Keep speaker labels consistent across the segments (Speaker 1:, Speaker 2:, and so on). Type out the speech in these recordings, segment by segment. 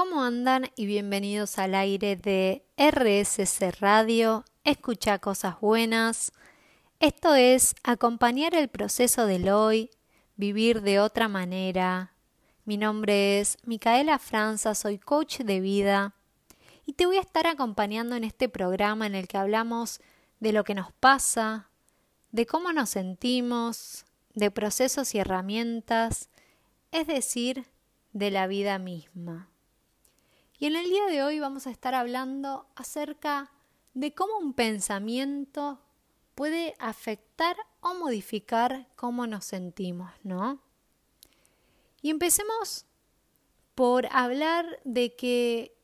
Speaker 1: ¿Cómo andan? Y bienvenidos al aire de RSC Radio, escucha cosas buenas. Esto es acompañar el proceso del hoy, vivir de otra manera. Mi nombre es Micaela Franza, soy coach de vida y te voy a estar acompañando en este programa en el que hablamos de lo que nos pasa, de cómo nos sentimos, de procesos y herramientas, es decir, de la vida misma. Y en el día de hoy vamos a estar hablando acerca de cómo un pensamiento puede afectar o modificar cómo nos sentimos, ¿no? Y empecemos por hablar de que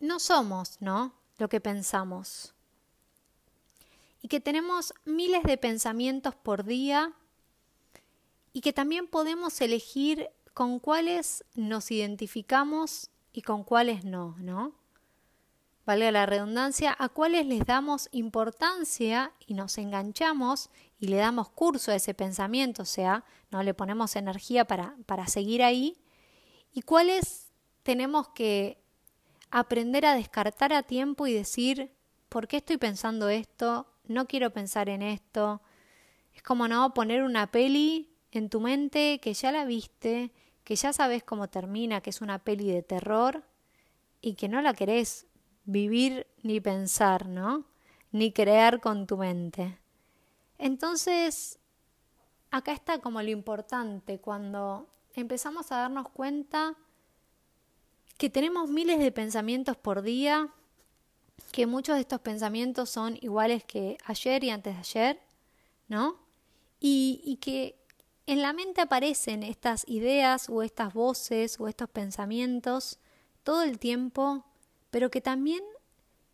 Speaker 1: no somos, ¿no? Lo que pensamos. Y que tenemos miles de pensamientos por día y que también podemos elegir con cuáles nos identificamos y con cuáles no, ¿no? Valga la redundancia, a cuáles les damos importancia y nos enganchamos y le damos curso a ese pensamiento, o sea, no le ponemos energía para, para seguir ahí, y cuáles tenemos que aprender a descartar a tiempo y decir, ¿por qué estoy pensando esto? No quiero pensar en esto. Es como no poner una peli en tu mente que ya la viste, que ya sabes cómo termina, que es una peli de terror y que no la querés vivir ni pensar, ¿no? Ni crear con tu mente. Entonces, acá está como lo importante, cuando empezamos a darnos cuenta que tenemos miles de pensamientos por día, que muchos de estos pensamientos son iguales que ayer y antes de ayer, ¿no? Y, y que en la mente aparecen estas ideas o estas voces o estos pensamientos todo el tiempo, pero que también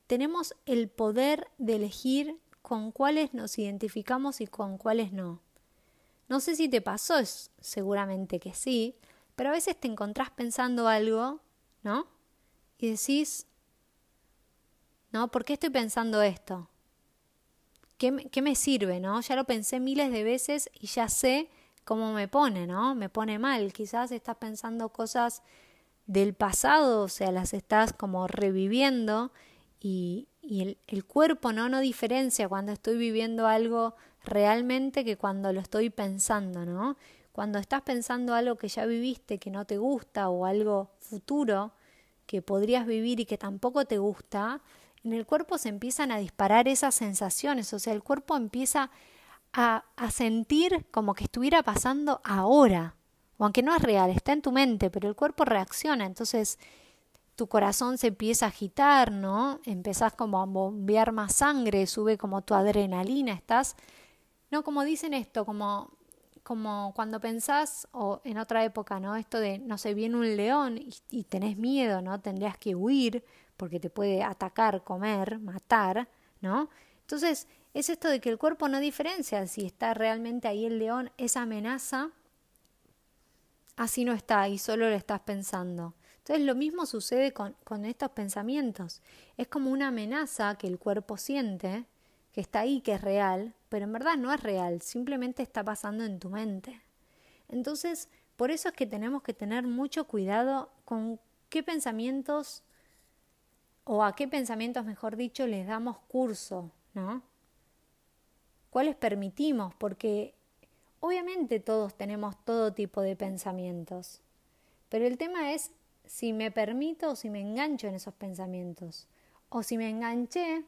Speaker 1: tenemos el poder de elegir con cuáles nos identificamos y con cuáles no. No sé si te pasó, es seguramente que sí, pero a veces te encontrás pensando algo, ¿no? Y decís, ¿no? ¿Por qué estoy pensando esto? ¿Qué, ¿Qué me sirve, no? Ya lo pensé miles de veces y ya sé cómo me pone, ¿no? Me pone mal. Quizás estás pensando cosas del pasado, o sea, las estás como reviviendo y, el, el, cuerpo ¿no? no diferencia cuando estoy viviendo algo realmente que cuando lo estoy pensando, ¿no? Cuando estás pensando algo que ya viviste, que no te gusta, o algo futuro que podrías vivir y que tampoco te gusta, en el cuerpo se empiezan a disparar esas sensaciones, o sea, el cuerpo empieza a, sentir como que estuviera pasando ahora, o aunque no es real, está en tu mente, pero el cuerpo reacciona, entonces tu corazón se empieza a agitar, ¿no? Empezás como a bombear más sangre, sube como tu adrenalina, estás, no como dicen esto, como como cuando pensás, o en otra época, ¿no? Esto de, no sé, viene un león y, y tenés miedo, ¿no? Tendrías que huir porque te puede atacar, comer, matar, ¿no? Entonces, es esto de que el cuerpo no diferencia si está realmente ahí el león, esa amenaza, así no está y solo lo estás pensando. Entonces lo mismo sucede con, con estos pensamientos. Es como una amenaza que el cuerpo siente, que está ahí, que es real, pero en verdad no es real, simplemente está pasando en tu mente. Entonces, por eso es que tenemos que tener mucho cuidado con qué pensamientos, o a qué pensamientos, mejor dicho, les damos curso, ¿no? Cuáles permitimos, porque obviamente todos tenemos todo tipo de pensamientos, pero el tema es si me permito o si me engancho en esos pensamientos, o si me enganché,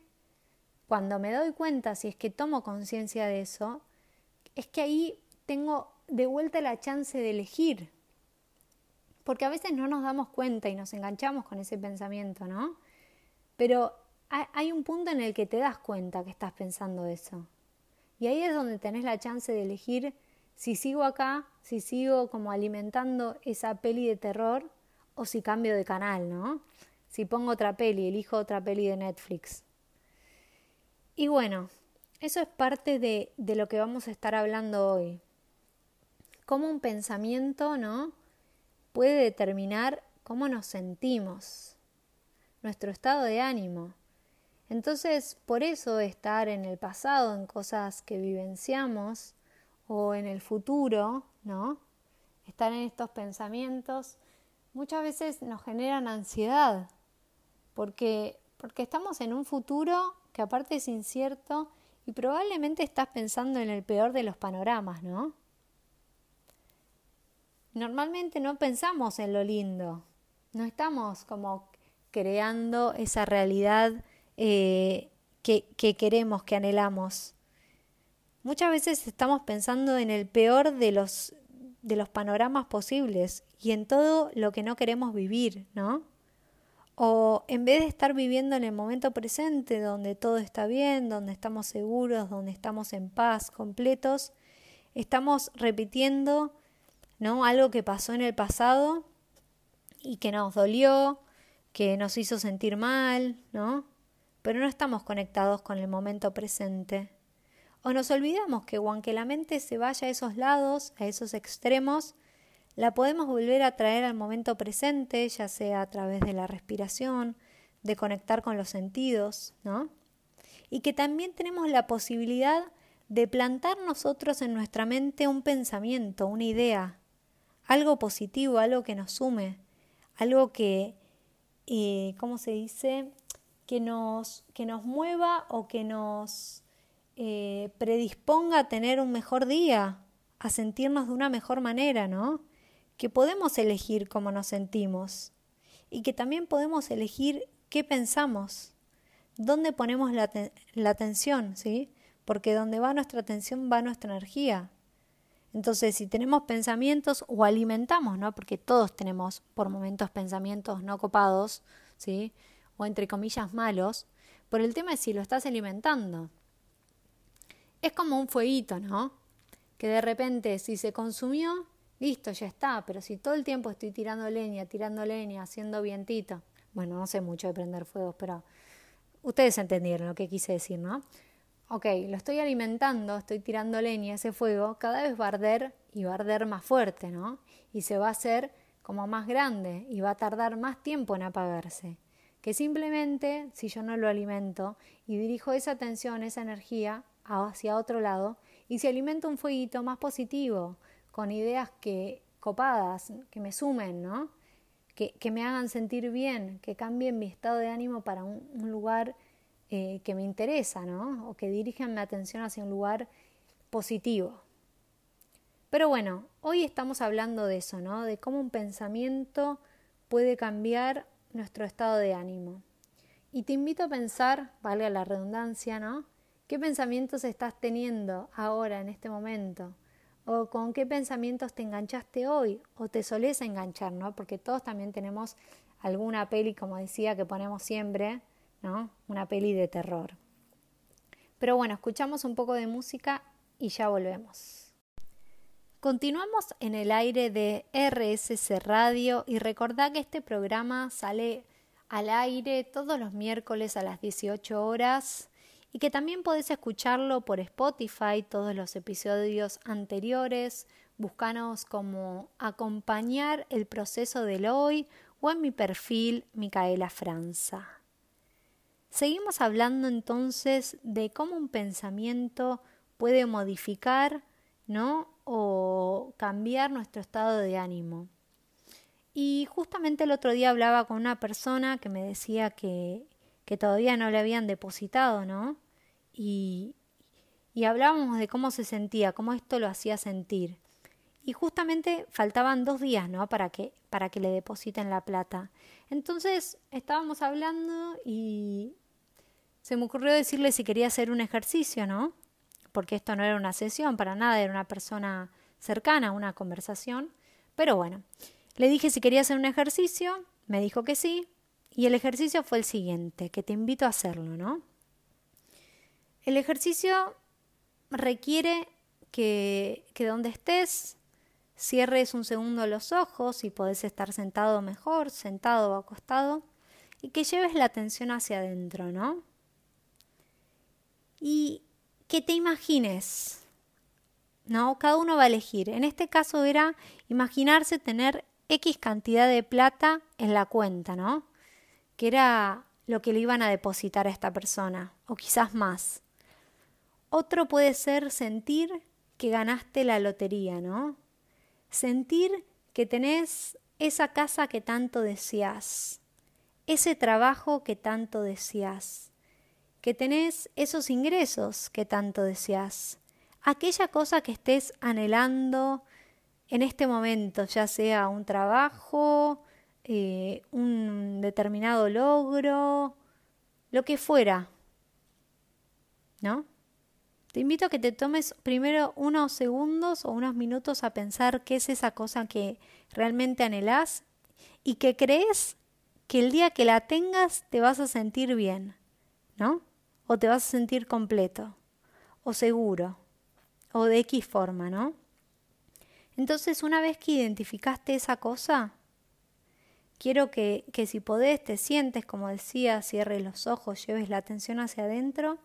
Speaker 1: cuando me doy cuenta, si es que tomo conciencia de eso, es que ahí tengo de vuelta la chance de elegir, porque a veces no nos damos cuenta y nos enganchamos con ese pensamiento, ¿no? Pero hay un punto en el que te das cuenta que estás pensando eso. Y ahí es donde tenés la chance de elegir si sigo acá, si sigo como alimentando esa peli de terror o si cambio de canal, ¿no? Si pongo otra peli, elijo otra peli de Netflix. Y bueno, eso es parte de, lo que vamos a estar hablando hoy. Cómo un pensamiento, ¿no? Puede determinar cómo nos sentimos, nuestro estado de ánimo. Entonces, por eso estar en el pasado, en cosas que vivenciamos, o en el futuro, ¿no? Estar en estos pensamientos, muchas veces nos generan ansiedad, porque, porque estamos en un futuro que aparte es incierto y probablemente estás pensando en el peor de los panoramas, ¿no? Normalmente no pensamos en lo lindo, no estamos como creando esa realidad eh, que, que queremos, que anhelamos. Muchas veces estamos pensando en el peor de los, de los panoramas posibles y en todo lo que no queremos vivir, ¿no? O en vez de estar viviendo en el momento presente, donde todo está bien, donde estamos seguros, donde estamos en paz, completos, estamos repitiendo ¿no? algo que pasó en el pasado y que nos dolió, que nos hizo sentir mal, ¿no? Pero no estamos conectados con el momento presente. O nos olvidamos que aunque la mente se vaya a esos lados, a esos extremos, la podemos volver a traer al momento presente, ya sea a través de la respiración, de conectar con los sentidos, ¿no? Y que también tenemos la posibilidad de plantar nosotros en nuestra mente un pensamiento, una idea, algo positivo, algo que nos sume, algo que, eh, ¿cómo se dice? Que nos, que nos mueva o que nos eh, predisponga a tener un mejor día, a sentirnos de una mejor manera, ¿no? Que podemos elegir cómo nos sentimos y que también podemos elegir qué pensamos, dónde ponemos la, la atención, ¿sí? Porque donde va nuestra atención va nuestra energía. Entonces, si tenemos pensamientos o alimentamos, ¿no? Porque todos tenemos por momentos pensamientos no copados, ¿sí? O entre comillas malos, por el tema es si lo estás alimentando. Es como un fueguito, ¿no? Que de repente si se consumió, listo, ya está, pero si todo el tiempo estoy tirando leña, tirando leña, haciendo vientito, bueno, no sé mucho de prender fuegos, pero ustedes entendieron lo que quise decir, ¿no? ok, lo estoy alimentando, estoy tirando leña ese fuego, cada vez va a arder y va a arder más fuerte, ¿no? Y se va a hacer como más grande y va a tardar más tiempo en apagarse. Que simplemente, si yo no lo alimento y dirijo esa atención, esa energía hacia otro lado, y si alimento un fueguito más positivo, con ideas que copadas, que me sumen, ¿no? Que, que me hagan sentir bien, que cambien mi estado de ánimo para un, lugar eh, que me interesa, ¿no? O que dirigen mi atención hacia un lugar positivo. Pero bueno, hoy estamos hablando de eso, ¿no? De cómo un pensamiento puede cambiar nuestro estado de ánimo. Y te invito a pensar, valga la redundancia, ¿no? ¿Qué pensamientos estás teniendo ahora, en este momento? ¿O con qué pensamientos te enganchaste hoy? ¿O te solés enganchar, ¿no? Porque todos también tenemos alguna peli, como decía, que ponemos siempre, una peli de terror. Pero bueno, escuchamos un poco de música y ya volvemos. Continuamos en el aire de RSC Radio y recordá que este programa sale al aire todos los miércoles a las 18 horas y que también podés escucharlo por Spotify, todos los episodios anteriores. Búscanos como acompañar el proceso del hoy o en mi perfil Micaela Franza. Seguimos hablando entonces de cómo un pensamiento puede modificar, ¿no? O cambiar nuestro estado de ánimo. Y justamente el otro día hablaba con una persona que me decía que, que todavía no le habían depositado, ¿no? Y, y hablábamos de cómo se sentía, cómo esto lo hacía sentir. Y justamente faltaban dos días, ¿no? Para que, para que le depositen la plata. Entonces estábamos hablando y se me ocurrió decirle si quería hacer un ejercicio, ¿no? Porque esto no era una sesión para nada, era una persona cercana, una conversación. Pero bueno, le dije si quería hacer un ejercicio, me dijo que sí, y el ejercicio fue el siguiente, que te invito a hacerlo, ¿no? El ejercicio requiere que, que donde estés cierres un segundo los ojos y podés estar sentado mejor, sentado o acostado, y que lleves la atención hacia adentro, ¿no? y que te imagines. ¿No? Cada uno va a elegir. En este caso era imaginarse tener X cantidad de plata en la cuenta, ¿no? Que era lo que le iban a depositar a esta persona, o quizás más. Otro puede ser sentir que ganaste la lotería, ¿no? Sentir que tenés esa casa que tanto deseas, ese trabajo que tanto deseas, que tenés esos ingresos que tanto deseas, aquella cosa que estés anhelando en este momento, ya sea un trabajo, eh, un determinado logro, lo que fuera, ¿no? Te invito a que te tomes primero unos segundos o unos minutos a pensar qué es esa cosa que realmente anhelás y que crees que el día que la tengas te vas a sentir bien, ¿no? O te vas a sentir completo, o seguro, o de X forma, ¿no? Entonces, una vez que identificaste esa cosa, quiero que, que si podés, te sientes, como decía, cierres los ojos, lleves la atención hacia adentro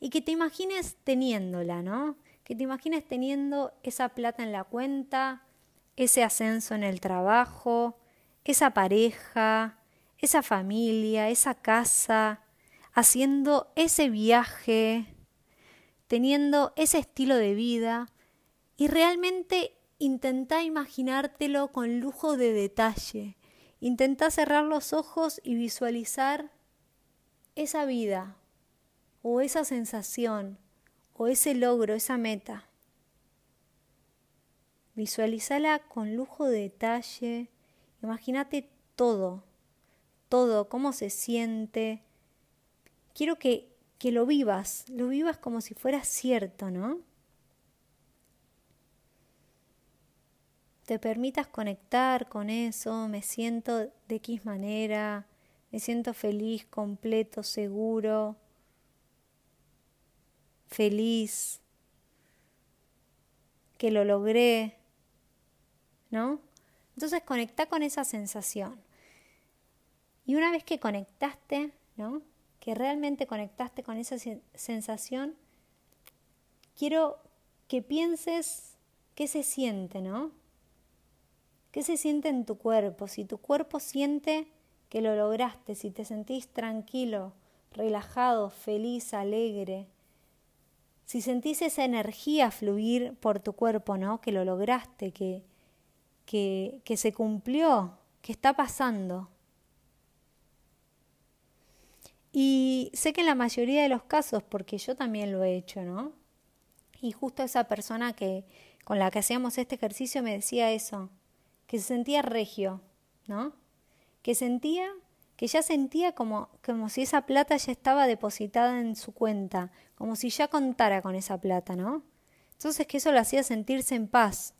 Speaker 1: y que te imagines teniéndola, ¿no? Que te imagines teniendo esa plata en la cuenta, ese ascenso en el trabajo, esa pareja, esa familia, esa casa, haciendo ese viaje, teniendo ese estilo de vida y realmente intenta imaginártelo con lujo de detalle. Intenta cerrar los ojos y visualizar esa vida o esa sensación o ese logro, esa meta. Visualizala con lujo de detalle. Imagínate todo, todo, cómo se siente. Quiero que, que lo vivas, lo vivas como si fuera cierto, ¿no? te permitas conectar con eso, me siento de X manera, me siento feliz, completo, seguro, feliz, que lo logré, ¿no? Entonces conecta con esa sensación. Y una vez que conectaste, ¿no? Que realmente conectaste con esa sensación, quiero que pienses qué se siente, ¿no? ¿Qué se siente en tu cuerpo? Si tu cuerpo siente que lo lograste, si te sentís tranquilo, relajado, feliz, alegre, si sentís esa energía fluir por tu cuerpo, ¿no? Que lo lograste, que, que, que se cumplió, que está pasando. Y sé que en la mayoría de los casos, porque yo también lo he hecho, ¿no? Y justo esa persona que, con la que hacíamos este ejercicio me decía eso que se sentía regio, ¿no? Que sentía, que ya sentía como, como si esa plata ya estaba depositada en su cuenta, como si ya contara con esa plata, ¿no? Entonces que eso lo hacía sentirse en paz,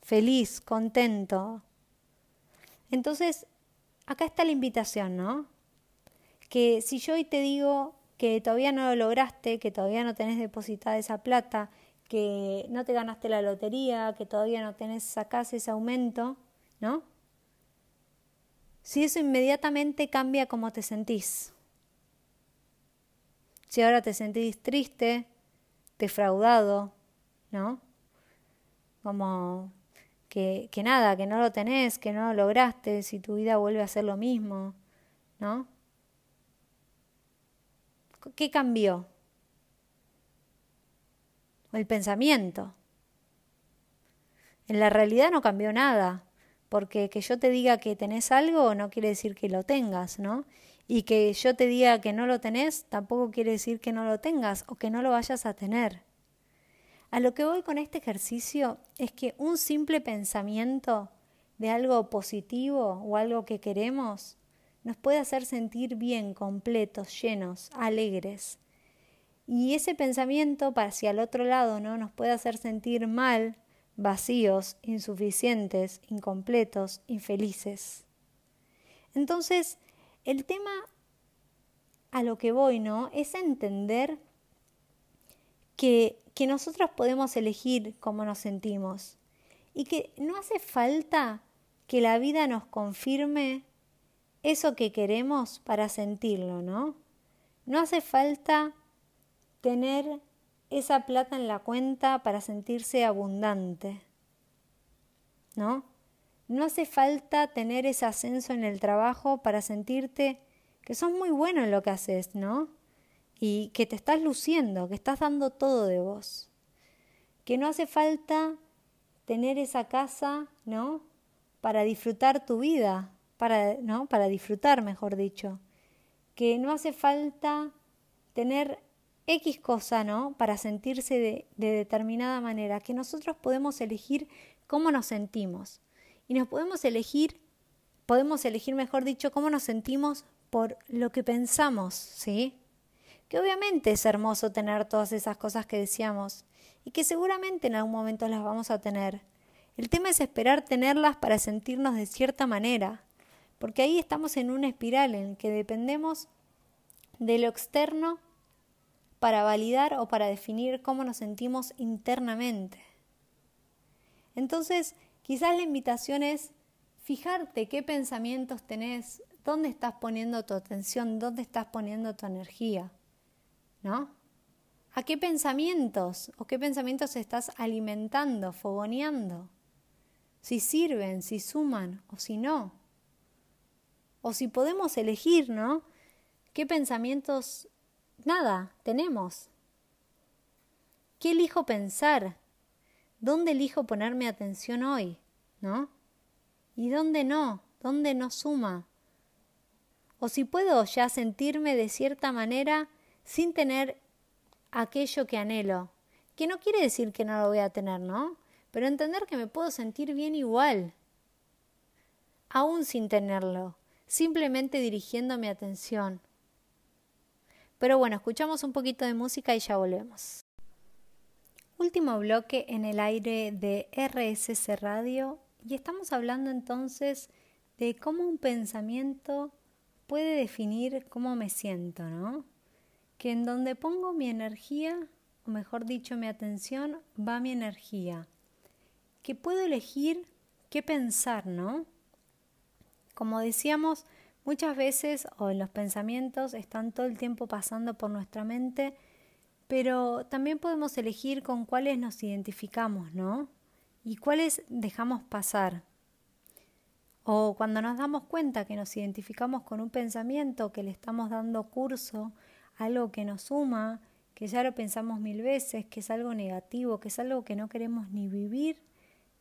Speaker 1: feliz, contento. Entonces, acá está la invitación, ¿no? Que si yo hoy te digo que todavía no lo lograste, que todavía no tenés depositada esa plata, que no te ganaste la lotería, que todavía no tenés, sacás ese aumento, ¿no? Si eso inmediatamente cambia cómo te sentís. Si ahora te sentís triste, defraudado, ¿no? Como que, que nada, que no lo tenés, que no lo lograste, si tu vida vuelve a ser lo mismo, ¿no? ¿Qué cambió? el pensamiento. En la realidad no cambió nada, porque que yo te diga que tenés algo no quiere decir que lo tengas, ¿no? Y que yo te diga que no lo tenés tampoco quiere decir que no lo tengas o que no lo vayas a tener. A lo que voy con este ejercicio es que un simple pensamiento de algo positivo o algo que queremos nos puede hacer sentir bien, completos, llenos, alegres. Y ese pensamiento hacia el otro lado ¿no? nos puede hacer sentir mal, vacíos, insuficientes, incompletos, infelices. Entonces, el tema a lo que voy, ¿no? Es entender que, nosotros podemos elegir cómo nos sentimos y que no hace falta que la vida nos confirme eso que queremos para sentirlo, ¿no? No hace falta tener esa plata en la cuenta para sentirse abundante. ¿No? No hace falta tener ese ascenso en el trabajo para sentirte que sos muy bueno en lo que haces, ¿no? Y que te estás luciendo, que estás dando todo de vos. Que no hace falta tener esa casa, ¿no? Para disfrutar tu vida, para, ¿no? Para disfrutar, mejor dicho. Que no hace falta tener X cosa, ¿no? Para sentirse de, de determinada manera, que nosotros podemos elegir cómo nos sentimos. Y nos podemos elegir, podemos elegir, mejor dicho, cómo nos sentimos por lo que pensamos, ¿sí? Que obviamente es hermoso tener todas esas cosas que decíamos y que seguramente en algún momento las vamos a tener. El tema es esperar tenerlas para sentirnos de cierta manera, porque ahí estamos en una espiral en que dependemos de lo externo para validar o para definir cómo nos sentimos internamente. Entonces, quizás la invitación es fijarte qué pensamientos tenés, dónde estás poniendo tu atención, dónde estás poniendo tu energía, ¿no? ¿A qué pensamientos o qué pensamientos estás alimentando, fogoneando? Si sirven, si suman o si no. O si podemos elegir, ¿no? ¿Qué pensamientos Nada, tenemos. ¿Qué elijo pensar? ¿Dónde elijo ponerme atención hoy? ¿No? ¿Y dónde no? ¿Dónde no suma? O si puedo ya sentirme de cierta manera sin tener aquello que anhelo. Que no quiere decir que no lo voy a tener, ¿no? Pero entender que me puedo sentir bien igual. Aún sin tenerlo. Simplemente dirigiendo mi atención. Pero bueno, escuchamos un poquito de música y ya volvemos. Último bloque en el aire de RSC Radio y estamos hablando entonces de cómo un pensamiento puede definir cómo me siento, ¿no? Que en donde pongo mi energía, o mejor dicho, mi atención, va mi energía. Que puedo elegir qué pensar, ¿no? Como decíamos, Muchas veces o los pensamientos están todo el tiempo pasando por nuestra mente, pero también podemos elegir con cuáles nos identificamos, ¿no? Y cuáles dejamos pasar. O cuando nos damos cuenta que nos identificamos con un pensamiento, que le estamos dando curso, algo que nos suma, que ya lo pensamos mil veces, que es algo negativo, que es algo que no queremos ni vivir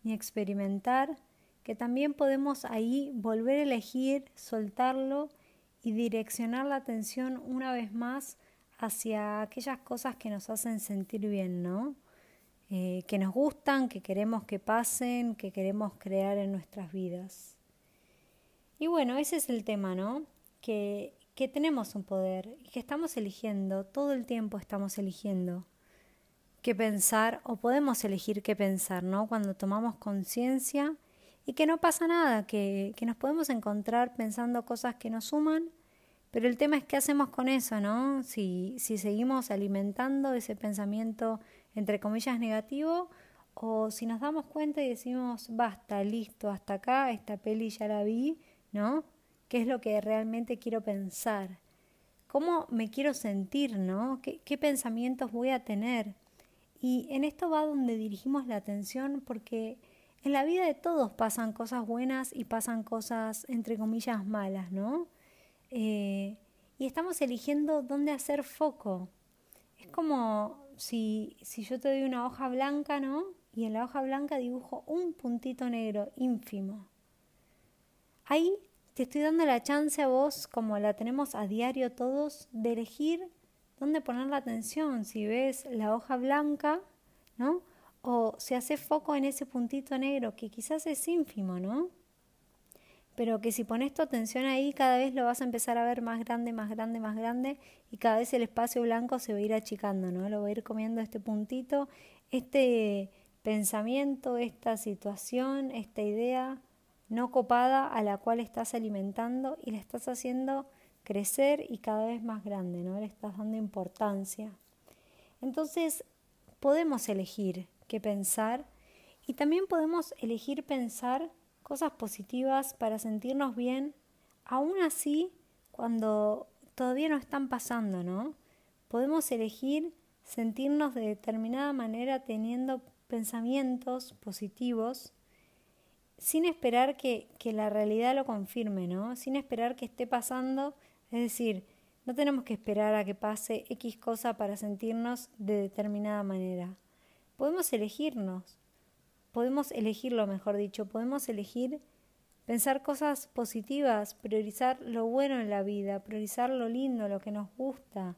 Speaker 1: ni experimentar, que también podemos ahí volver a elegir, soltarlo y direccionar la atención una vez más hacia aquellas cosas que nos hacen sentir bien, ¿no? Eh, que nos gustan, que queremos que pasen, que queremos crear en nuestras vidas. Y bueno, ese es el tema, ¿no? Que, que tenemos un poder y que estamos eligiendo, todo el tiempo estamos eligiendo qué pensar o podemos elegir qué pensar, ¿no? Cuando tomamos conciencia y que no pasa nada, que, que nos podemos encontrar pensando cosas que nos suman, pero el tema es qué hacemos con eso, ¿no? Si, si seguimos alimentando ese pensamiento, entre comillas, negativo, o si nos damos cuenta y decimos, basta, listo, hasta acá, esta peli ya la vi, ¿no? ¿Qué es lo que realmente quiero pensar? ¿Cómo me quiero sentir, ¿no? ¿Qué, qué pensamientos voy a tener? Y en esto va donde dirigimos la atención porque en la vida de todos pasan cosas buenas y pasan cosas, entre comillas, malas, ¿no? Eh, y estamos eligiendo dónde hacer foco. Es como si, si yo te doy una hoja blanca, ¿no? Y en la hoja blanca dibujo un puntito negro ínfimo. Ahí te estoy dando la chance a vos, como la tenemos a diario todos, de elegir dónde poner la atención. Si ves la hoja blanca, ¿no? o se hace foco en ese puntito negro que quizás es ínfimo, ¿no? Pero que si pones tu atención ahí, cada vez lo vas a empezar a ver más grande, más grande, más grande, y cada vez el espacio blanco se va a ir achicando, ¿no? Lo va a ir comiendo este puntito, este pensamiento, esta situación, esta idea no copada a la cual estás alimentando y la estás haciendo crecer y cada vez más grande, ¿no? Le estás dando importancia. Entonces, podemos elegir que pensar y también podemos elegir pensar cosas positivas para sentirnos bien, aún así cuando todavía no están pasando, ¿no? Podemos elegir sentirnos de determinada manera teniendo pensamientos positivos sin esperar que, que, la realidad lo confirme, ¿no? Sin esperar que esté pasando, es decir, no tenemos que esperar a que pase X cosa para sentirnos de determinada manera podemos elegirnos. podemos elegirlo, mejor dicho, podemos elegir pensar cosas positivas, priorizar lo bueno en la vida, priorizar lo lindo, lo que nos gusta,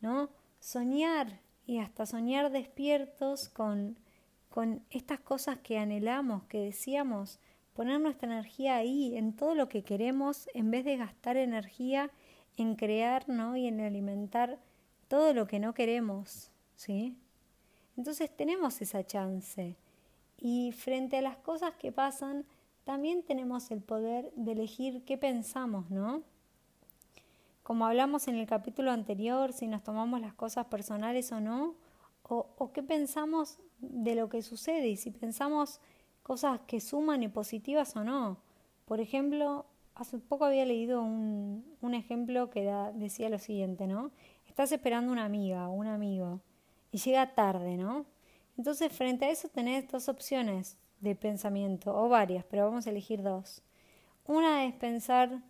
Speaker 1: ¿no? Soñar y hasta soñar despiertos con, con estas cosas que anhelamos, que decíamos, poner nuestra energía ahí, en todo lo que queremos, en vez de gastar energía en crear, ¿no? Y en alimentar todo lo que no queremos, ¿sí? Entonces tenemos esa chance. Y frente a las cosas que pasan, también tenemos el poder de elegir qué pensamos, ¿no? Como hablamos en el capítulo anterior, si nos tomamos las cosas personales o no, o, o qué pensamos de lo que sucede y si pensamos cosas que suman y positivas o no. Por ejemplo, hace poco había leído un, un ejemplo que decía lo siguiente, ¿no? Estás esperando una amiga o un amigo y llega tarde, ¿no? Entonces, frente a eso tenés dos opciones de pensamiento, o varias, pero vamos a elegir dos. Una es pensar,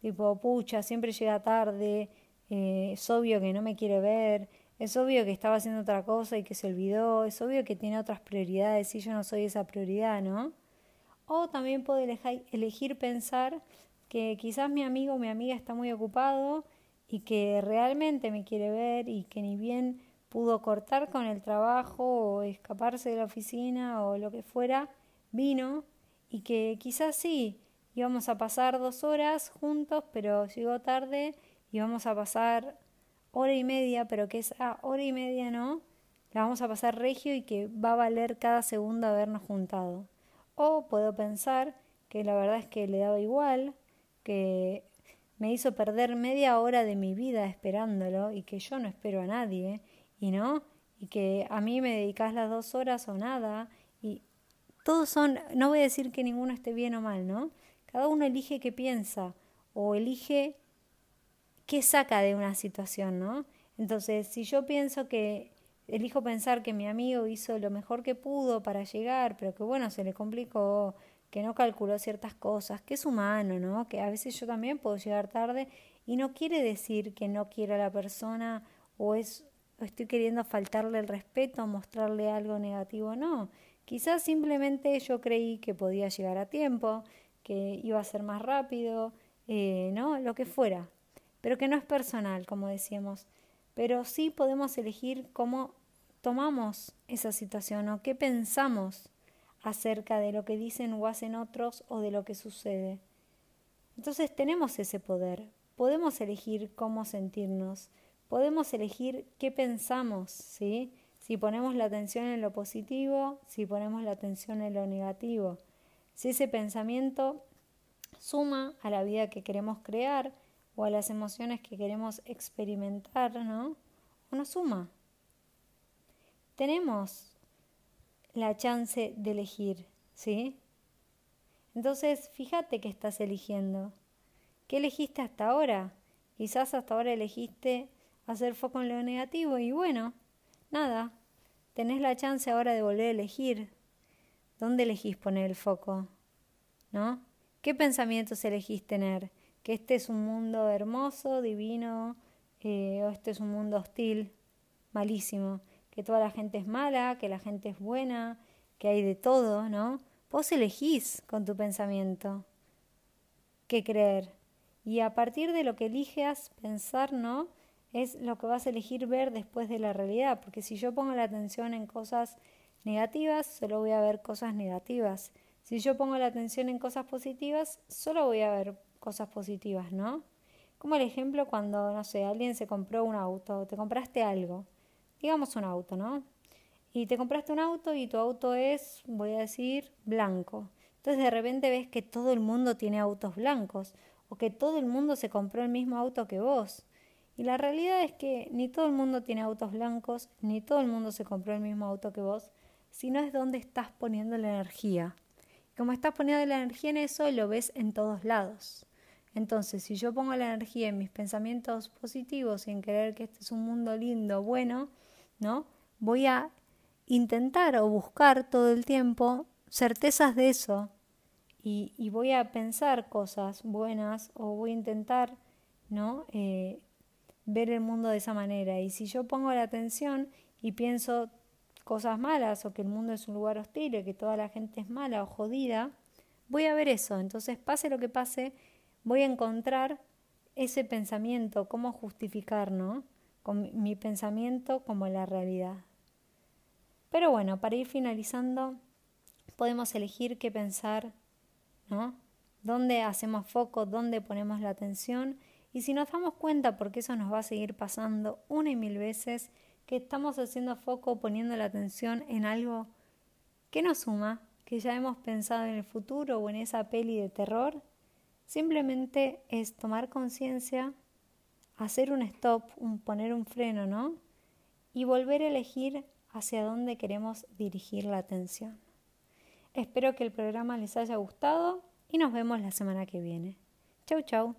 Speaker 1: tipo, pucha, siempre llega tarde, eh, es obvio que no me quiere ver, es obvio que estaba haciendo otra cosa y que se olvidó, es obvio que tiene otras prioridades y yo no soy esa prioridad, ¿no? O también puedo elegir pensar que quizás mi amigo o mi amiga está muy ocupado y que realmente me quiere ver y que ni bien pudo cortar con el trabajo o escaparse de la oficina o lo que fuera, vino y que quizás sí, íbamos a pasar dos horas juntos, pero llegó tarde y vamos a pasar hora y media, pero que esa hora y media no, la vamos a pasar regio y que va a valer cada segundo habernos juntado. O puedo pensar que la verdad es que le daba igual, que me hizo perder media hora de mi vida esperándolo y que yo no espero a nadie, y no, y que a mí me dedicas las dos horas o nada, y todos son, no voy a decir que ninguno esté bien o mal, ¿no? Cada uno elige qué piensa o elige qué saca de una situación, ¿no? Entonces, si yo pienso que elijo pensar que mi amigo hizo lo mejor que pudo para llegar, pero que bueno, se le complicó, que no calculó ciertas cosas, que es humano, ¿no? Que a veces yo también puedo llegar tarde y no quiere decir que no quiero a la persona o es o estoy queriendo faltarle el respeto, mostrarle algo negativo, no. Quizás simplemente yo creí que podía llegar a tiempo, que iba a ser más rápido, eh, ¿no? Lo que fuera pero que no es personal, como decíamos. Pero sí podemos elegir cómo tomamos esa situación o qué pensamos acerca de lo que dicen o hacen otros o de lo que sucede. Entonces tenemos ese poder, podemos elegir cómo sentirnos, podemos elegir qué pensamos, ¿sí? Si ponemos la atención en lo positivo, si ponemos la atención en lo negativo. Si ese pensamiento suma a la vida que queremos crear, o a las emociones que queremos experimentar, ¿no? Una suma. Tenemos la chance de elegir, ¿sí? Entonces, fíjate que estás eligiendo. ¿Qué elegiste hasta ahora? Quizás hasta ahora elegiste hacer foco en lo negativo y bueno, nada, tenés la chance ahora de volver a elegir. ¿Dónde elegís poner el foco? ¿No? ¿Qué pensamientos elegís tener? Que este es un mundo hermoso, divino, eh, o este es un mundo hostil, malísimo, que toda la gente es mala, que la gente es buena, que hay de todo, ¿no? Vos elegís con tu pensamiento qué creer. Y a partir de lo que eliges pensar, ¿no? Es lo que vas a elegir ver después de la realidad. Porque si yo pongo la atención en cosas negativas, solo voy a ver cosas negativas. Si yo pongo la atención en cosas positivas, solo voy a ver cosas positivas, ¿no? Como el ejemplo cuando, no sé, alguien se compró un auto, te compraste algo, digamos un auto, ¿no? Y te compraste un auto y tu auto es, voy a decir, blanco. Entonces de repente ves que todo el mundo tiene autos blancos o que todo el mundo se compró el mismo auto que vos. Y la realidad es que ni todo el mundo tiene autos blancos, ni todo el mundo se compró el mismo auto que vos, sino es donde estás poniendo la energía. Como estás poniendo la energía en eso, lo ves en todos lados. Entonces, si yo pongo la energía en mis pensamientos positivos y en creer que este es un mundo lindo, bueno, ¿no? Voy a intentar o buscar todo el tiempo certezas de eso y, voy a pensar cosas buenas o voy a intentar, ¿no? Eh, ver el mundo de esa manera. Y si yo pongo la atención y pienso cosas malas o que el mundo es un lugar hostil y que toda la gente es mala o jodida, voy a ver eso. Entonces, pase lo que pase, voy a encontrar ese pensamiento, cómo justificar, ¿no? Con mi pensamiento como la realidad. Pero bueno, para ir finalizando, podemos elegir qué pensar, ¿no? Dónde hacemos foco, dónde ponemos la atención. Y si nos damos cuenta, porque eso nos va a seguir pasando una y mil veces, que estamos haciendo foco, poniendo la atención en algo que nos suma, que ya hemos pensado en el futuro o en esa peli de terror, simplemente es tomar conciencia, hacer un stop, un, poner un freno, ¿no? Y volver a elegir hacia dónde queremos dirigir la atención. Espero que el programa les haya gustado y nos vemos la semana que viene. Chau, chau.